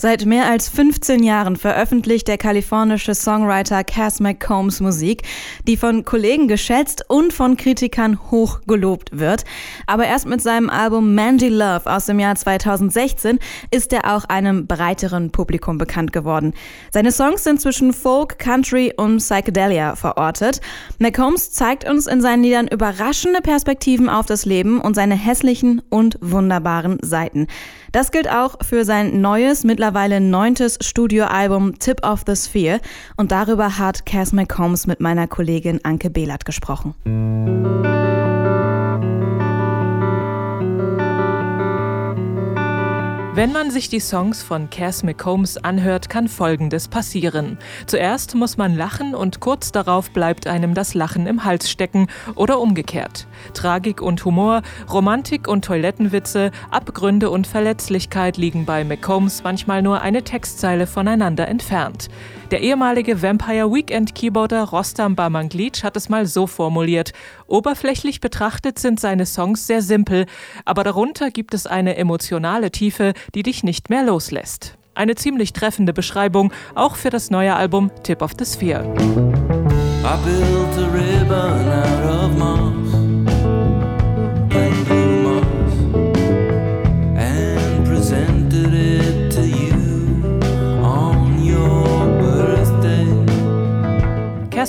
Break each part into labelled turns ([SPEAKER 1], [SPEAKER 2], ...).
[SPEAKER 1] Seit mehr als 15 Jahren veröffentlicht der kalifornische Songwriter Cass McCombs Musik, die von Kollegen geschätzt und von Kritikern hoch gelobt wird. Aber erst mit seinem Album Mandy Love aus dem Jahr 2016 ist er auch einem breiteren Publikum bekannt geworden. Seine Songs sind zwischen Folk, Country und Psychedelia verortet. McCombs zeigt uns in seinen Liedern überraschende Perspektiven auf das Leben und seine hässlichen und wunderbaren Seiten. Das gilt auch für sein neues, mittlerweile neuntes Studioalbum Tip of the Sphere. Und darüber hat Cass McCombs mit meiner Kollegin Anke Behlert gesprochen.
[SPEAKER 2] Wenn man sich die Songs von Cass McCombs anhört, kann Folgendes passieren. Zuerst muss man lachen und kurz darauf bleibt einem das Lachen im Hals stecken oder umgekehrt. Tragik und Humor, Romantik und Toilettenwitze, Abgründe und Verletzlichkeit liegen bei McCombs manchmal nur eine Textzeile voneinander entfernt. Der ehemalige Vampire Weekend Keyboarder Rostam Bamanglic hat es mal so formuliert. Oberflächlich betrachtet sind seine Songs sehr simpel, aber darunter gibt es eine emotionale Tiefe, die dich nicht mehr loslässt. Eine ziemlich treffende Beschreibung, auch für das neue Album Tip of the Sphere. I built a ribbon out of moss.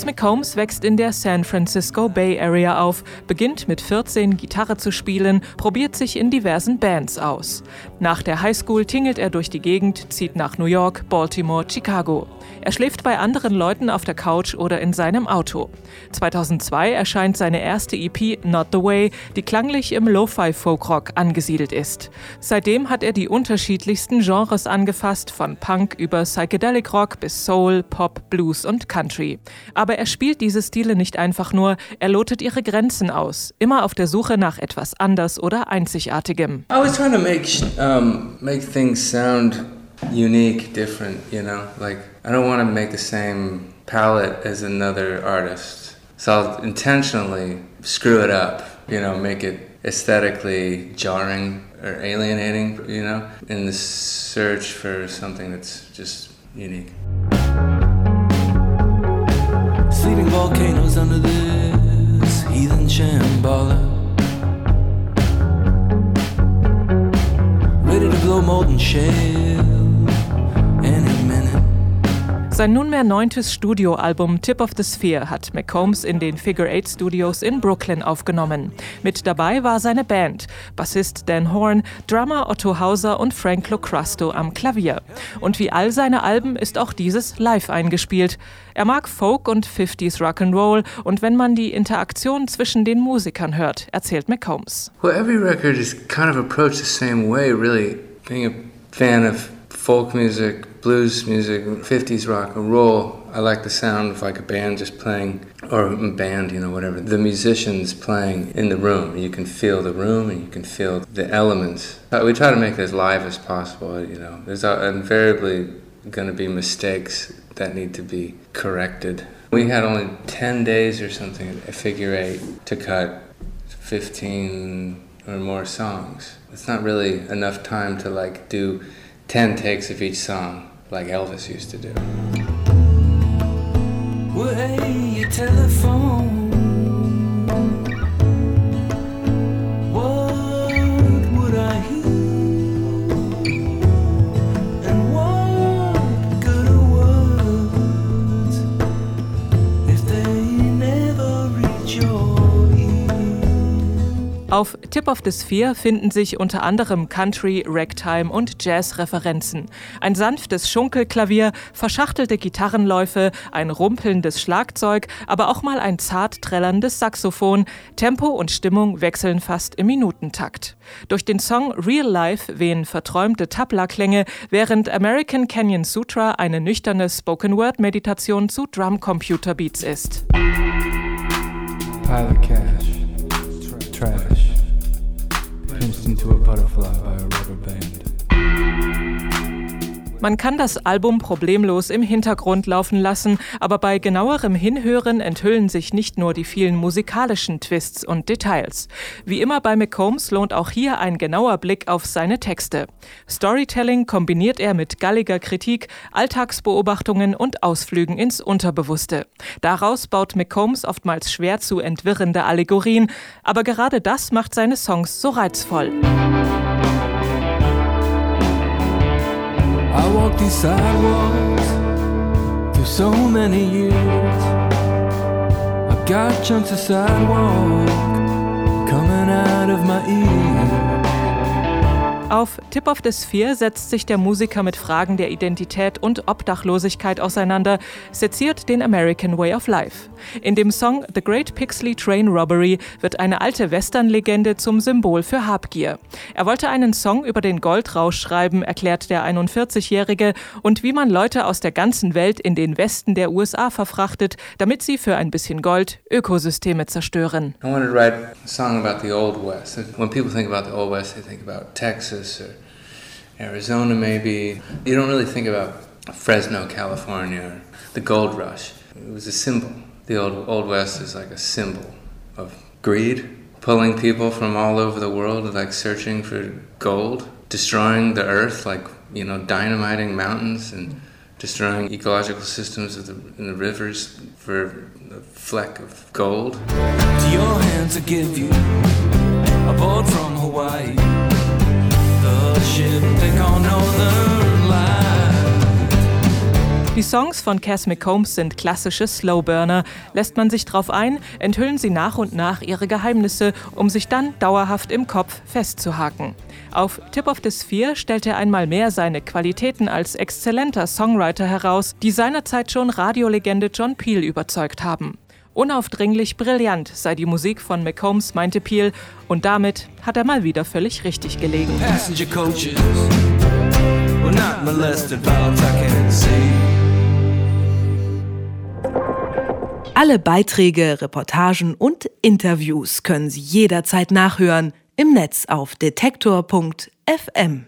[SPEAKER 2] Cass McCombs wächst in der San Francisco Bay Area auf, beginnt mit 14 Gitarre zu spielen, probiert sich in diversen Bands aus. Nach der Highschool tingelt er durch die Gegend, zieht nach New York, Baltimore, Chicago. Er schläft bei anderen Leuten auf der Couch oder in seinem Auto. 2002 erscheint seine erste EP Not the Way, die klanglich im Lo-Fi Folkrock angesiedelt ist. Seitdem hat er die unterschiedlichsten Genres angefasst, von Punk über Psychedelic Rock bis Soul, Pop, Blues und Country. Aber er spielt diese Stile nicht einfach nur, er lotet ihre Grenzen aus, immer auf der Suche nach etwas anders oder einzigartigem.
[SPEAKER 3] I was trying to make um, make things sound unique, different, you know? Like I don't want to make the same palette as another artist. So I'll intentionally screw it up, you know, make it aesthetically jarring or alienating, you know, in the search for something that's just unique. Seething volcanoes under this heathen shambhala.
[SPEAKER 2] Ready to blow molten minute. Sein nunmehr neuntes Studioalbum Tip of the Sphere hat McCombs in den Figure Eight Studios in Brooklyn aufgenommen. Mit dabei war seine Band, Bassist Dan Horn, Drummer Otto Hauser und Frank Locrusto am Klavier. Und wie all seine Alben ist auch dieses live eingespielt. Er mag Folk und 50s Rock'n'Roll und wenn man die Interaktion zwischen den Musikern hört, erzählt McCombs.
[SPEAKER 3] Well, every record is kind of approached the same way, really. Being a fan of folk music, blues music, 50s rock and roll. I like the sound of like a band just playing, or a band, you know, whatever. The musicians playing in the room. You can feel the room and you can feel the elements. We try to make it as live as possible, you know. There's invariably going to be mistakes that need to be corrected. We had only 10 days or something at figure eight to cut 15 or more songs. It's not really enough time to like do 10 takes of each song like Elvis used to do. Well, hey,
[SPEAKER 2] Auf Tip of the Sphere finden sich unter anderem Country, Ragtime und Jazz-Referenzen. Ein sanftes Schunkelklavier, verschachtelte Gitarrenläufe, ein rumpelndes Schlagzeug, aber auch mal ein zart trällerndes Saxophon. Tempo und Stimmung wechseln fast im Minutentakt. Durch den Song Real Life wehen verträumte Tabla-Klänge, während American Canyon Sutra eine nüchterne Spoken-Word-Meditation zu Drum-Computer-Beats ist. Pilot Cash. Trash. Pinched into a butterfly by a rubber band. Man kann das Album problemlos im Hintergrund laufen lassen, aber bei genauerem Hinhören enthüllen sich nicht nur die vielen musikalischen Twists und Details. Wie immer bei McCombs lohnt auch hier ein genauer Blick auf seine Texte. Storytelling kombiniert er mit galliger Kritik, Alltagsbeobachtungen und Ausflügen ins Unterbewusste. Daraus baut McCombs oftmals schwer zu entwirrende Allegorien, aber gerade das macht seine Songs so reizvoll.
[SPEAKER 4] Walked these sidewalks through so many years. I've got chunks of sidewalk coming
[SPEAKER 2] Auf Tip of the Sphere setzt sich der Musiker mit Fragen der Identität und Obdachlosigkeit auseinander, seziert den American Way of Life. In dem Song The Great Pixley Train Robbery wird eine alte Western-Legende zum Symbol für Habgier. Er wollte einen Song über den Goldrausch schreiben, erklärt der 41-Jährige, und wie man Leute aus der ganzen Welt in den Westen der USA verfrachtet, damit sie für ein bisschen Gold Ökosysteme zerstören.
[SPEAKER 3] I wanted to write a song about the Old West. When people think about the Old West, they think about Texas. Texas or Arizona, maybe. You don't really think about Fresno, California, or the gold rush. It was a symbol. The old, old West is like a symbol of greed, pulling people from all over the world, like searching for gold, destroying the earth, like, you know, dynamiting mountains and destroying ecological systems of the, in the rivers for a fleck of gold.
[SPEAKER 4] Your hands I give you from Hawaii.
[SPEAKER 2] Die Songs von Cass McCombs sind klassische Slowburner. Lässt man sich drauf ein, enthüllen sie nach und nach ihre Geheimnisse, um sich dann dauerhaft im Kopf festzuhaken. Auf Tip of the Sphere stellt er einmal mehr seine Qualitäten als exzellenter Songwriter heraus, die seinerzeit schon Radiolegende John Peel überzeugt haben. Unaufdringlich brillant sei die Musik von McCombs, meinte Peel, und damit hat er mal wieder völlig richtig gelegen.
[SPEAKER 5] Alle Beiträge, Reportagen und Interviews können Sie jederzeit nachhören im Netz auf detektor.fm.